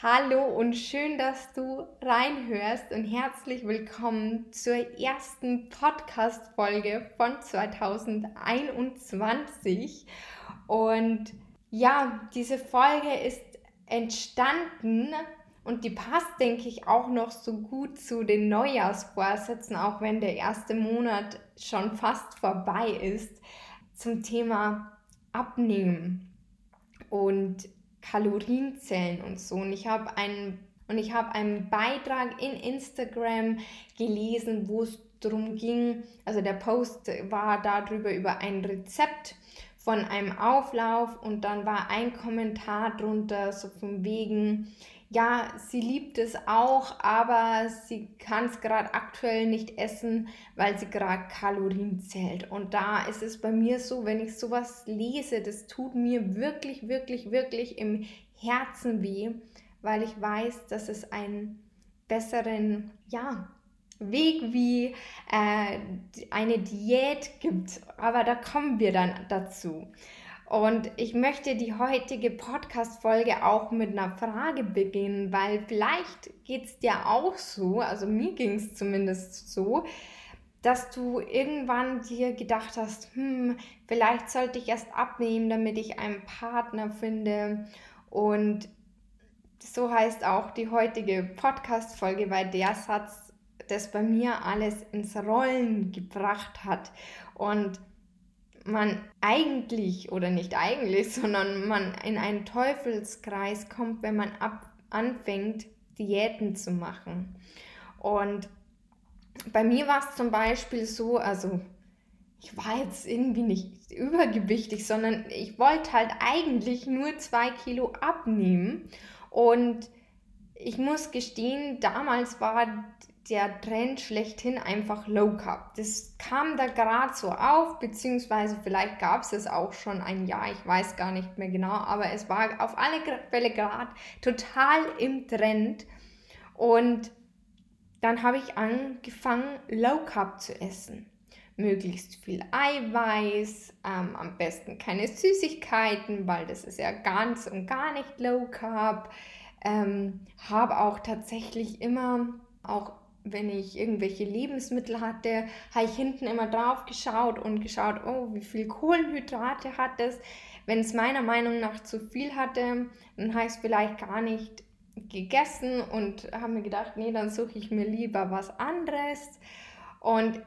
Hallo und schön, dass du reinhörst und herzlich willkommen zur ersten Podcast-Folge von 2021. Und ja, diese Folge ist entstanden und die passt, denke ich, auch noch so gut zu den Neujahrsvorsätzen, auch wenn der erste Monat schon fast vorbei ist, zum Thema Abnehmen. Und Kalorienzellen und so. Und ich habe einen und ich habe einen Beitrag in Instagram gelesen, wo es darum ging, also der Post war darüber über ein Rezept von einem Auflauf und dann war ein Kommentar drunter, so von wegen, ja, sie liebt es auch, aber sie kann es gerade aktuell nicht essen, weil sie gerade Kalorien zählt. Und da ist es bei mir so, wenn ich sowas lese, das tut mir wirklich, wirklich, wirklich im Herzen weh, weil ich weiß, dass es einen besseren, ja, Weg wie äh, eine Diät gibt. Aber da kommen wir dann dazu. Und ich möchte die heutige Podcast-Folge auch mit einer Frage beginnen, weil vielleicht geht es dir auch so, also mir ging es zumindest so, dass du irgendwann dir gedacht hast, hm, vielleicht sollte ich erst abnehmen, damit ich einen Partner finde. Und so heißt auch die heutige Podcast-Folge, weil der Satz das bei mir alles ins Rollen gebracht hat. Und man eigentlich oder nicht eigentlich, sondern man in einen Teufelskreis kommt, wenn man ab, anfängt, Diäten zu machen. Und bei mir war es zum Beispiel so, also ich war jetzt irgendwie nicht übergewichtig, sondern ich wollte halt eigentlich nur zwei Kilo abnehmen. Und ich muss gestehen, damals war der Trend schlechthin einfach Low Carb. Das kam da gerade so auf, beziehungsweise vielleicht gab es es auch schon ein Jahr, ich weiß gar nicht mehr genau, aber es war auf alle Fälle gerade total im Trend. Und dann habe ich angefangen, Low Carb zu essen. Möglichst viel Eiweiß, ähm, am besten keine Süßigkeiten, weil das ist ja ganz und gar nicht Low Carb. Ähm, habe auch tatsächlich immer auch wenn ich irgendwelche Lebensmittel hatte, habe ich hinten immer drauf geschaut und geschaut, oh, wie viel Kohlenhydrate hat es. Wenn es meiner Meinung nach zu viel hatte, dann habe ich es vielleicht gar nicht gegessen und habe mir gedacht, nee, dann suche ich mir lieber was anderes. Und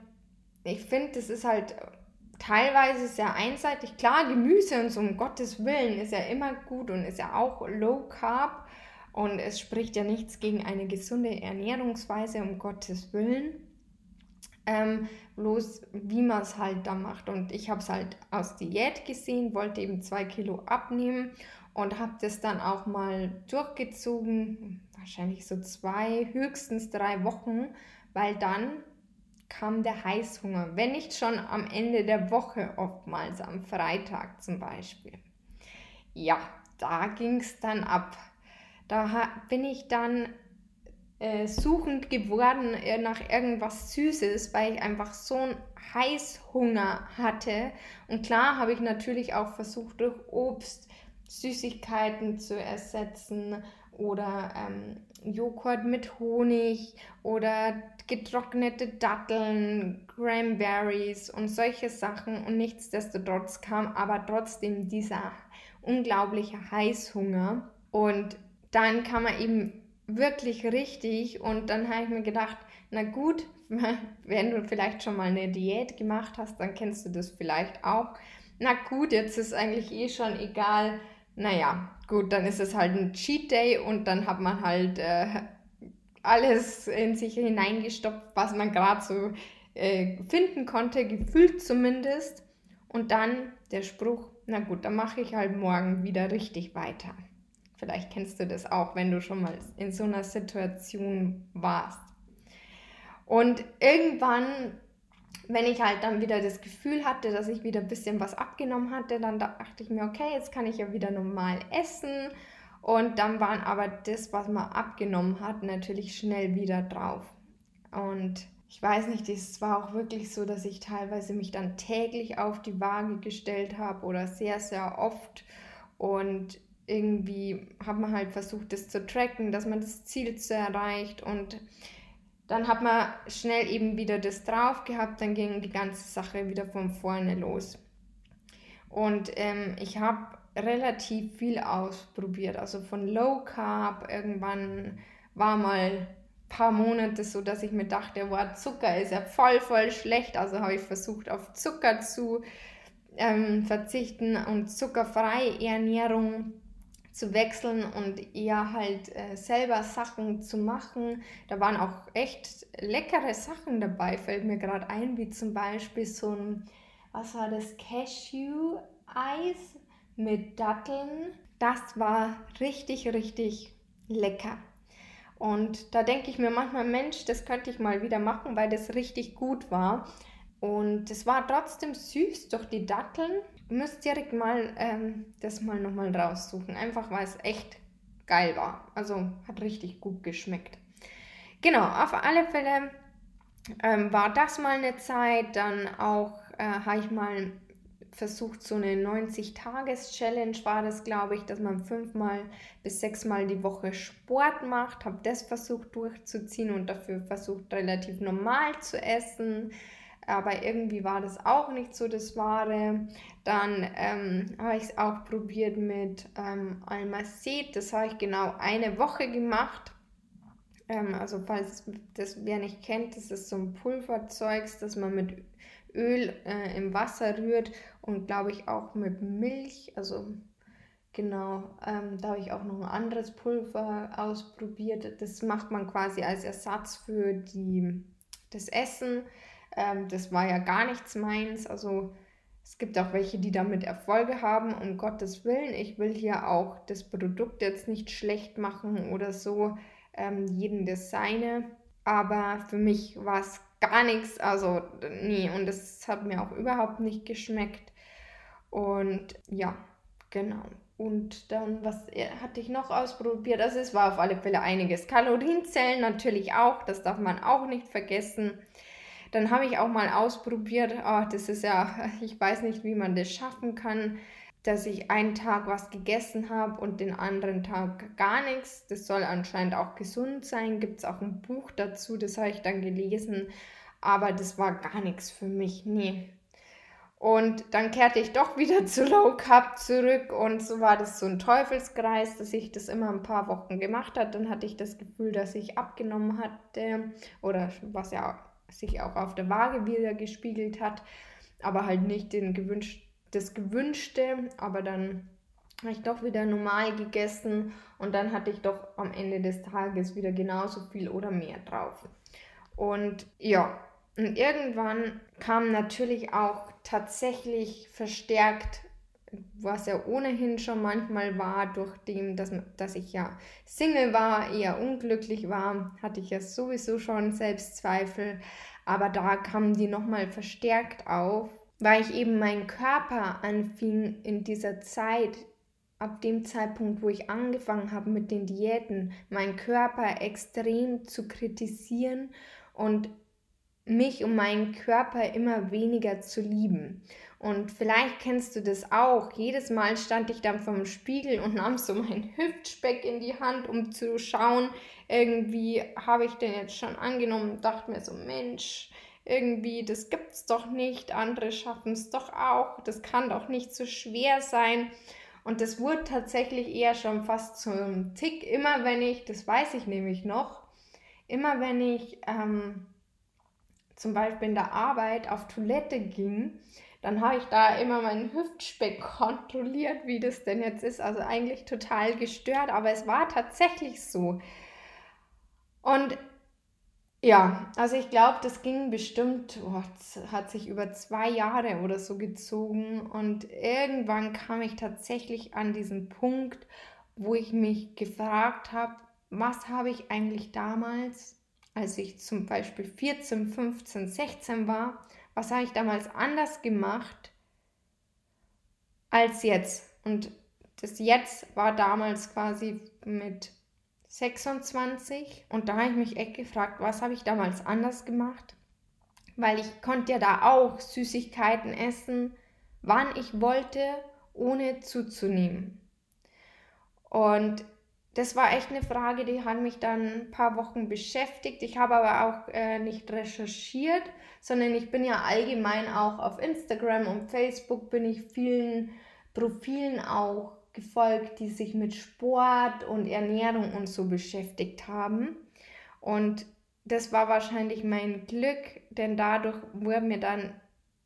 ich finde, das ist halt teilweise sehr einseitig. Klar, Gemüse und so, um Gottes Willen, ist ja immer gut und ist ja auch Low Carb. Und es spricht ja nichts gegen eine gesunde Ernährungsweise, um Gottes Willen. Ähm, bloß wie man es halt da macht. Und ich habe es halt aus Diät gesehen, wollte eben zwei Kilo abnehmen und habe das dann auch mal durchgezogen, wahrscheinlich so zwei, höchstens drei Wochen, weil dann kam der Heißhunger, wenn nicht schon am Ende der Woche, oftmals am Freitag zum Beispiel. Ja, da ging es dann ab. Da bin ich dann äh, suchend geworden äh, nach irgendwas Süßes, weil ich einfach so einen Heißhunger hatte. Und klar habe ich natürlich auch versucht, durch Obst Süßigkeiten zu ersetzen oder ähm, Joghurt mit Honig oder getrocknete Datteln, Cranberries und solche Sachen. Und nichtsdestotrotz kam aber trotzdem dieser unglaubliche Heißhunger. Und dann kann man eben wirklich richtig und dann habe ich mir gedacht, na gut, wenn du vielleicht schon mal eine Diät gemacht hast, dann kennst du das vielleicht auch. Na gut, jetzt ist eigentlich eh schon egal. Naja, gut, dann ist es halt ein Cheat Day und dann hat man halt äh, alles in sich hineingestopft, was man gerade so äh, finden konnte, gefühlt zumindest. Und dann der Spruch, na gut, dann mache ich halt morgen wieder richtig weiter. Vielleicht kennst du das auch, wenn du schon mal in so einer Situation warst. Und irgendwann, wenn ich halt dann wieder das Gefühl hatte, dass ich wieder ein bisschen was abgenommen hatte, dann dachte ich mir, okay, jetzt kann ich ja wieder normal essen. Und dann waren aber das, was man abgenommen hat, natürlich schnell wieder drauf. Und ich weiß nicht, es war auch wirklich so, dass ich teilweise mich dann täglich auf die Waage gestellt habe oder sehr, sehr oft. Und irgendwie hat man halt versucht, das zu tracken, dass man das Ziel zu erreicht. Und dann hat man schnell eben wieder das drauf gehabt, dann ging die ganze Sache wieder von vorne los. Und ähm, ich habe relativ viel ausprobiert, also von Low Carb, irgendwann war mal paar Monate so, dass ich mir dachte, wow, Zucker ist ja voll, voll schlecht. Also habe ich versucht, auf Zucker zu ähm, verzichten und zuckerfreie Ernährung zu wechseln und eher halt äh, selber Sachen zu machen. Da waren auch echt leckere Sachen dabei, fällt mir gerade ein, wie zum Beispiel so ein, was war das, Cashew-Eis mit Datteln. Das war richtig, richtig lecker. Und da denke ich mir manchmal, Mensch, das könnte ich mal wieder machen, weil das richtig gut war. Und es war trotzdem süß durch die Datteln. Müsst direkt mal ähm, das mal nochmal raussuchen. Einfach weil es echt geil war. Also hat richtig gut geschmeckt. Genau, auf alle Fälle ähm, war das mal eine Zeit. Dann auch äh, habe ich mal versucht, so eine 90-Tages-Challenge war das, glaube ich, dass man fünfmal bis sechsmal die Woche Sport macht. Habe das versucht durchzuziehen und dafür versucht, relativ normal zu essen. Aber irgendwie war das auch nicht so das Wahre. Dann ähm, habe ich es auch probiert mit ähm, Almacet. Das habe ich genau eine Woche gemacht. Ähm, also falls das wer nicht kennt, das ist so ein Pulverzeugs, das man mit Öl äh, im Wasser rührt und glaube ich auch mit Milch. Also genau, ähm, da habe ich auch noch ein anderes Pulver ausprobiert. Das macht man quasi als Ersatz für die, das Essen. Ähm, das war ja gar nichts meins. Also es gibt auch welche, die damit Erfolge haben, um Gottes Willen. Ich will hier auch das Produkt jetzt nicht schlecht machen oder so. Ähm, jeden das seine. Aber für mich war es gar nichts. Also, nee, und es hat mir auch überhaupt nicht geschmeckt. Und ja, genau. Und dann, was hatte ich noch ausprobiert? Also es war auf alle Fälle einiges. Kalorienzellen natürlich auch, das darf man auch nicht vergessen. Dann habe ich auch mal ausprobiert, oh, das ist ja, ich weiß nicht, wie man das schaffen kann, dass ich einen Tag was gegessen habe und den anderen Tag gar nichts. Das soll anscheinend auch gesund sein. Gibt es auch ein Buch dazu, das habe ich dann gelesen. Aber das war gar nichts für mich. Nee. Und dann kehrte ich doch wieder zu Low Carb zurück und so war das so ein Teufelskreis, dass ich das immer ein paar Wochen gemacht habe. Dann hatte ich das Gefühl, dass ich abgenommen hatte oder was ja sich auch auf der Waage wieder gespiegelt hat, aber halt nicht den gewünschten das Gewünschte, aber dann habe ich doch wieder normal gegessen und dann hatte ich doch am Ende des Tages wieder genauso viel oder mehr drauf. Und ja, und irgendwann kam natürlich auch tatsächlich verstärkt, was ja ohnehin schon manchmal war, durch dem, dass, dass ich ja Single war, eher unglücklich war, hatte ich ja sowieso schon Selbstzweifel, aber da kamen die nochmal verstärkt auf weil ich eben meinen Körper anfing in dieser Zeit, ab dem Zeitpunkt, wo ich angefangen habe mit den Diäten, meinen Körper extrem zu kritisieren und mich und meinen Körper immer weniger zu lieben. Und vielleicht kennst du das auch. Jedes Mal stand ich dann vom Spiegel und nahm so meinen Hüftspeck in die Hand, um zu schauen, irgendwie habe ich den jetzt schon angenommen, dachte mir so, Mensch, irgendwie, das gibt's doch nicht, andere schaffen es doch auch, das kann doch nicht so schwer sein. Und das wurde tatsächlich eher schon fast zum Tick, immer wenn ich, das weiß ich nämlich noch, immer wenn ich ähm, zum Beispiel in der Arbeit auf Toilette ging, dann habe ich da immer meinen Hüftspeck kontrolliert, wie das denn jetzt ist. Also eigentlich total gestört, aber es war tatsächlich so. Und ja, also ich glaube, das ging bestimmt, oh, hat sich über zwei Jahre oder so gezogen und irgendwann kam ich tatsächlich an diesen Punkt, wo ich mich gefragt habe, was habe ich eigentlich damals, als ich zum Beispiel 14, 15, 16 war, was habe ich damals anders gemacht als jetzt? Und das Jetzt war damals quasi mit 26 und da habe ich mich echt gefragt, was habe ich damals anders gemacht? Weil ich konnte ja da auch Süßigkeiten essen, wann ich wollte, ohne zuzunehmen. Und das war echt eine Frage, die hat mich dann ein paar Wochen beschäftigt. Ich habe aber auch äh, nicht recherchiert, sondern ich bin ja allgemein auch auf Instagram und Facebook bin ich vielen Profilen auch gefolgt, die sich mit Sport und Ernährung und so beschäftigt haben. Und das war wahrscheinlich mein Glück, denn dadurch wurde mir dann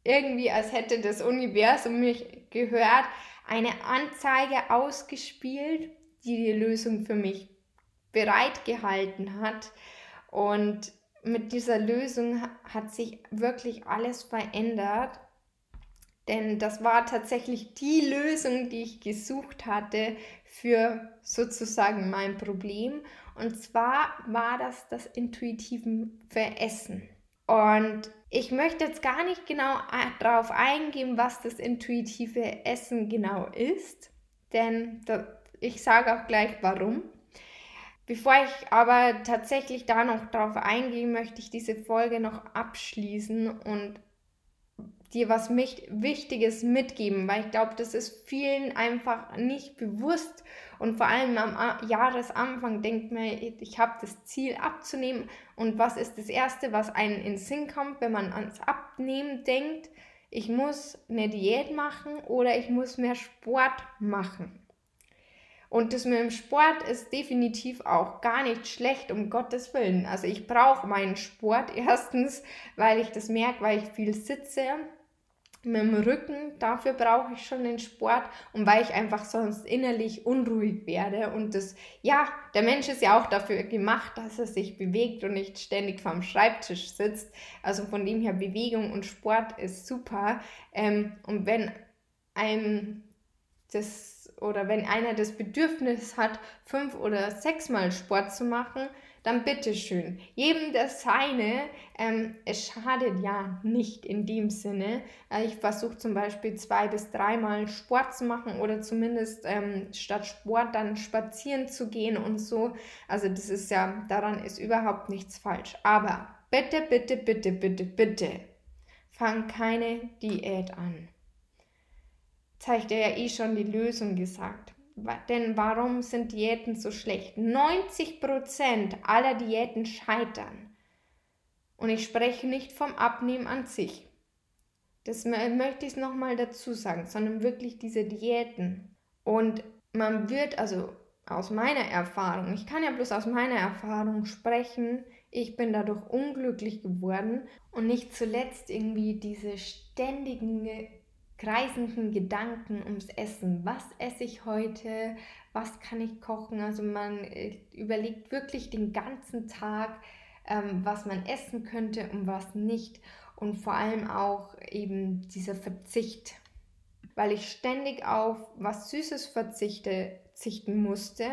irgendwie, als hätte das Universum mich gehört, eine Anzeige ausgespielt, die Lösung für mich bereitgehalten hat. Und mit dieser Lösung hat sich wirklich alles verändert. Denn das war tatsächlich die Lösung, die ich gesucht hatte für sozusagen mein Problem. Und zwar war das das intuitive Veressen. Und ich möchte jetzt gar nicht genau darauf eingehen, was das intuitive Essen genau ist, denn ich sage auch gleich warum. Bevor ich aber tatsächlich da noch darauf eingehe, möchte ich diese Folge noch abschließen und dir was Wichtiges mitgeben, weil ich glaube, das ist vielen einfach nicht bewusst und vor allem am Jahresanfang denkt man, ich habe das Ziel abzunehmen und was ist das Erste, was einem in Sinn kommt, wenn man ans Abnehmen denkt? Ich muss eine Diät machen oder ich muss mehr Sport machen. Und das mit dem Sport ist definitiv auch gar nicht schlecht, um Gottes Willen. Also ich brauche meinen Sport erstens, weil ich das merke, weil ich viel sitze mit dem Rücken, dafür brauche ich schon den Sport und weil ich einfach sonst innerlich unruhig werde. Und das, ja, der Mensch ist ja auch dafür gemacht, dass er sich bewegt und nicht ständig vorm Schreibtisch sitzt. Also von dem her, Bewegung und Sport ist super. Ähm, und wenn einem das oder wenn einer das Bedürfnis hat, fünf oder sechsmal Sport zu machen, dann bitteschön. Jedem das seine. Ähm, es schadet ja nicht in dem Sinne. Äh, ich versuche zum Beispiel zwei bis dreimal Sport zu machen oder zumindest ähm, statt Sport dann spazieren zu gehen und so. Also das ist ja, daran ist überhaupt nichts falsch. Aber bitte, bitte, bitte, bitte, bitte, fang keine Diät an. Zeigt er ja eh schon die Lösung gesagt. Denn warum sind Diäten so schlecht? 90% aller Diäten scheitern. Und ich spreche nicht vom Abnehmen an sich. Das möchte ich nochmal dazu sagen, sondern wirklich diese Diäten. Und man wird, also aus meiner Erfahrung, ich kann ja bloß aus meiner Erfahrung sprechen, ich bin dadurch unglücklich geworden und nicht zuletzt irgendwie diese ständigen kreisenden Gedanken ums Essen. Was esse ich heute? Was kann ich kochen? Also man äh, überlegt wirklich den ganzen Tag, ähm, was man essen könnte und was nicht. Und vor allem auch eben dieser Verzicht. Weil ich ständig auf was Süßes verzichte, verzichten musste.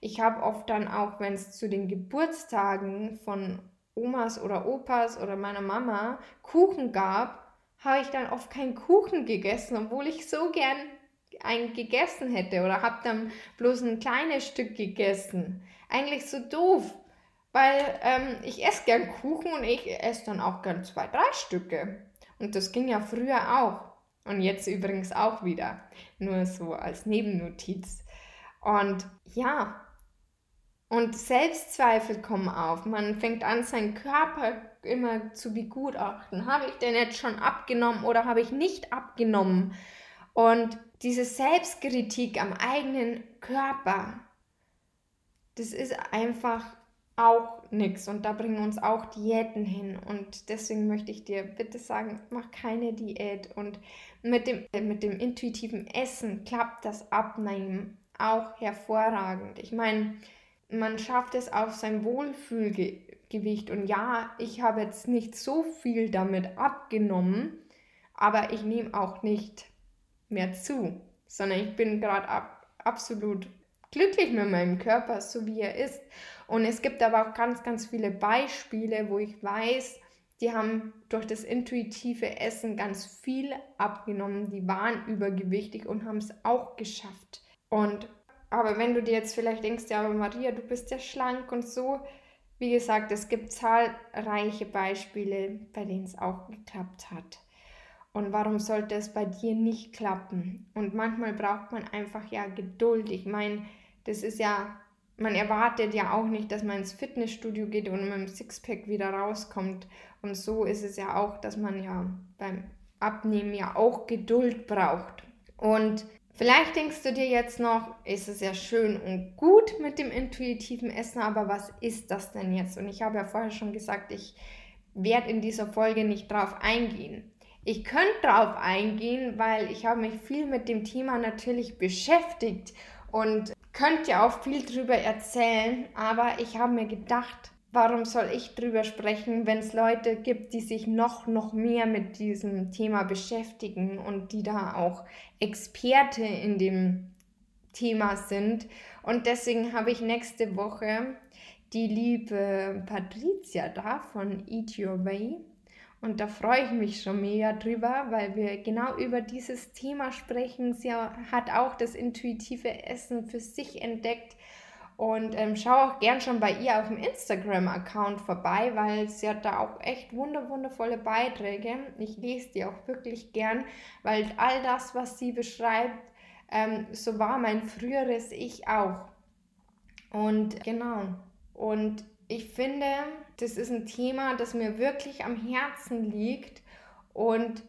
Ich habe oft dann auch, wenn es zu den Geburtstagen von Omas oder Opas oder meiner Mama Kuchen gab, habe ich dann oft keinen Kuchen gegessen, obwohl ich so gern einen gegessen hätte oder habe dann bloß ein kleines Stück gegessen. Eigentlich so doof, weil ähm, ich esse gern Kuchen und ich esse dann auch gern zwei, drei Stücke. Und das ging ja früher auch. Und jetzt übrigens auch wieder. Nur so als Nebennotiz. Und ja, und Selbstzweifel kommen auf. Man fängt an, seinen Körper immer zu begutachten. Habe ich denn jetzt schon abgenommen oder habe ich nicht abgenommen? Und diese Selbstkritik am eigenen Körper, das ist einfach auch nichts. Und da bringen uns auch Diäten hin. Und deswegen möchte ich dir bitte sagen, mach keine Diät. Und mit dem, mit dem intuitiven Essen klappt das Abnehmen auch hervorragend. Ich meine, man schafft es auf sein Wohlfühlgewicht. Und ja, ich habe jetzt nicht so viel damit abgenommen, aber ich nehme auch nicht mehr zu, sondern ich bin gerade ab, absolut glücklich mit meinem Körper, so wie er ist. Und es gibt aber auch ganz, ganz viele Beispiele, wo ich weiß, die haben durch das intuitive Essen ganz viel abgenommen. Die waren übergewichtig und haben es auch geschafft. Und aber wenn du dir jetzt vielleicht denkst, ja, aber Maria, du bist ja schlank und so, wie gesagt, es gibt zahlreiche Beispiele, bei denen es auch geklappt hat. Und warum sollte es bei dir nicht klappen? Und manchmal braucht man einfach ja Geduld. Ich meine, das ist ja, man erwartet ja auch nicht, dass man ins Fitnessstudio geht und mit dem Sixpack wieder rauskommt. Und so ist es ja auch, dass man ja beim Abnehmen ja auch Geduld braucht. Und Vielleicht denkst du dir jetzt noch, ist es ja schön und gut mit dem intuitiven Essen, aber was ist das denn jetzt? Und ich habe ja vorher schon gesagt, ich werde in dieser Folge nicht drauf eingehen. Ich könnte drauf eingehen, weil ich habe mich viel mit dem Thema natürlich beschäftigt und könnte ja auch viel drüber erzählen, aber ich habe mir gedacht, warum soll ich drüber sprechen, wenn es Leute gibt, die sich noch, noch mehr mit diesem Thema beschäftigen und die da auch Experte in dem Thema sind. Und deswegen habe ich nächste Woche die liebe Patricia da von Eat Your Way. Und da freue ich mich schon mega drüber, weil wir genau über dieses Thema sprechen. Sie hat auch das intuitive Essen für sich entdeckt und ähm, schau auch gern schon bei ihr auf dem Instagram-Account vorbei, weil sie hat da auch echt wunder wundervolle Beiträge. Ich lese die auch wirklich gern, weil all das, was sie beschreibt, ähm, so war mein früheres Ich auch. Und genau. Und ich finde, das ist ein Thema, das mir wirklich am Herzen liegt und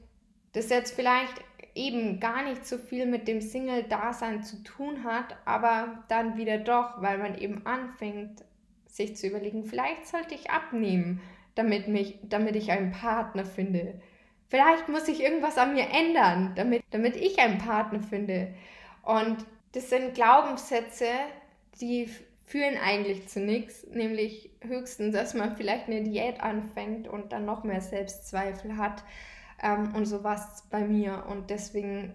das jetzt vielleicht eben gar nicht so viel mit dem Single-Dasein zu tun hat, aber dann wieder doch, weil man eben anfängt, sich zu überlegen, vielleicht sollte ich abnehmen, damit, mich, damit ich einen Partner finde. Vielleicht muss ich irgendwas an mir ändern, damit, damit ich einen Partner finde. Und das sind Glaubenssätze, die führen eigentlich zu nichts, nämlich höchstens, dass man vielleicht eine Diät anfängt und dann noch mehr Selbstzweifel hat. Ähm, und so war es bei mir. Und deswegen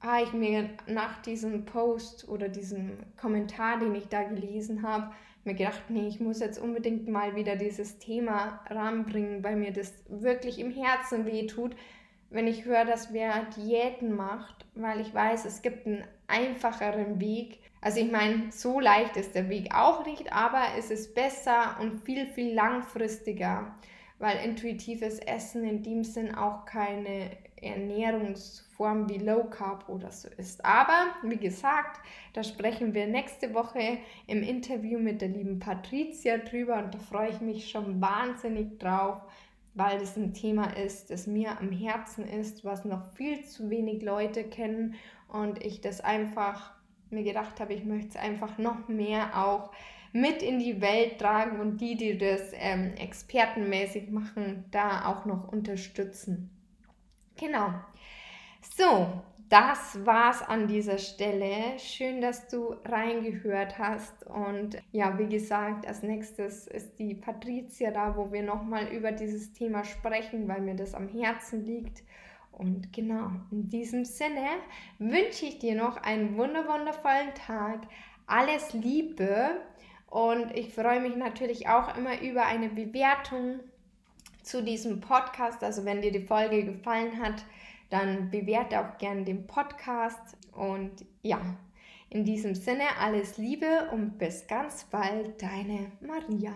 habe ich mir nach diesem Post oder diesem Kommentar, den ich da gelesen habe, mir gedacht, nee, ich muss jetzt unbedingt mal wieder dieses Thema ranbringen, weil mir das wirklich im Herzen wehtut, wenn ich höre, dass wer Diäten macht, weil ich weiß, es gibt einen einfacheren Weg. Also ich meine, so leicht ist der Weg auch nicht, aber es ist besser und viel, viel langfristiger weil intuitives Essen in dem Sinn auch keine Ernährungsform wie Low Carb oder so ist. Aber wie gesagt, da sprechen wir nächste Woche im Interview mit der lieben Patricia drüber und da freue ich mich schon wahnsinnig drauf, weil das ein Thema ist, das mir am Herzen ist, was noch viel zu wenig Leute kennen und ich das einfach mir gedacht habe, ich möchte es einfach noch mehr auch mit in die Welt tragen und die, die das ähm, expertenmäßig machen, da auch noch unterstützen. Genau. So, das war's an dieser Stelle. Schön, dass du reingehört hast. Und ja, wie gesagt, als nächstes ist die Patricia da, wo wir nochmal über dieses Thema sprechen, weil mir das am Herzen liegt. Und genau, in diesem Sinne wünsche ich dir noch einen wundervollen Tag. Alles Liebe und ich freue mich natürlich auch immer über eine Bewertung zu diesem Podcast. Also wenn dir die Folge gefallen hat, dann bewerte auch gerne den Podcast. Und ja, in diesem Sinne alles Liebe und bis ganz bald, deine Maria.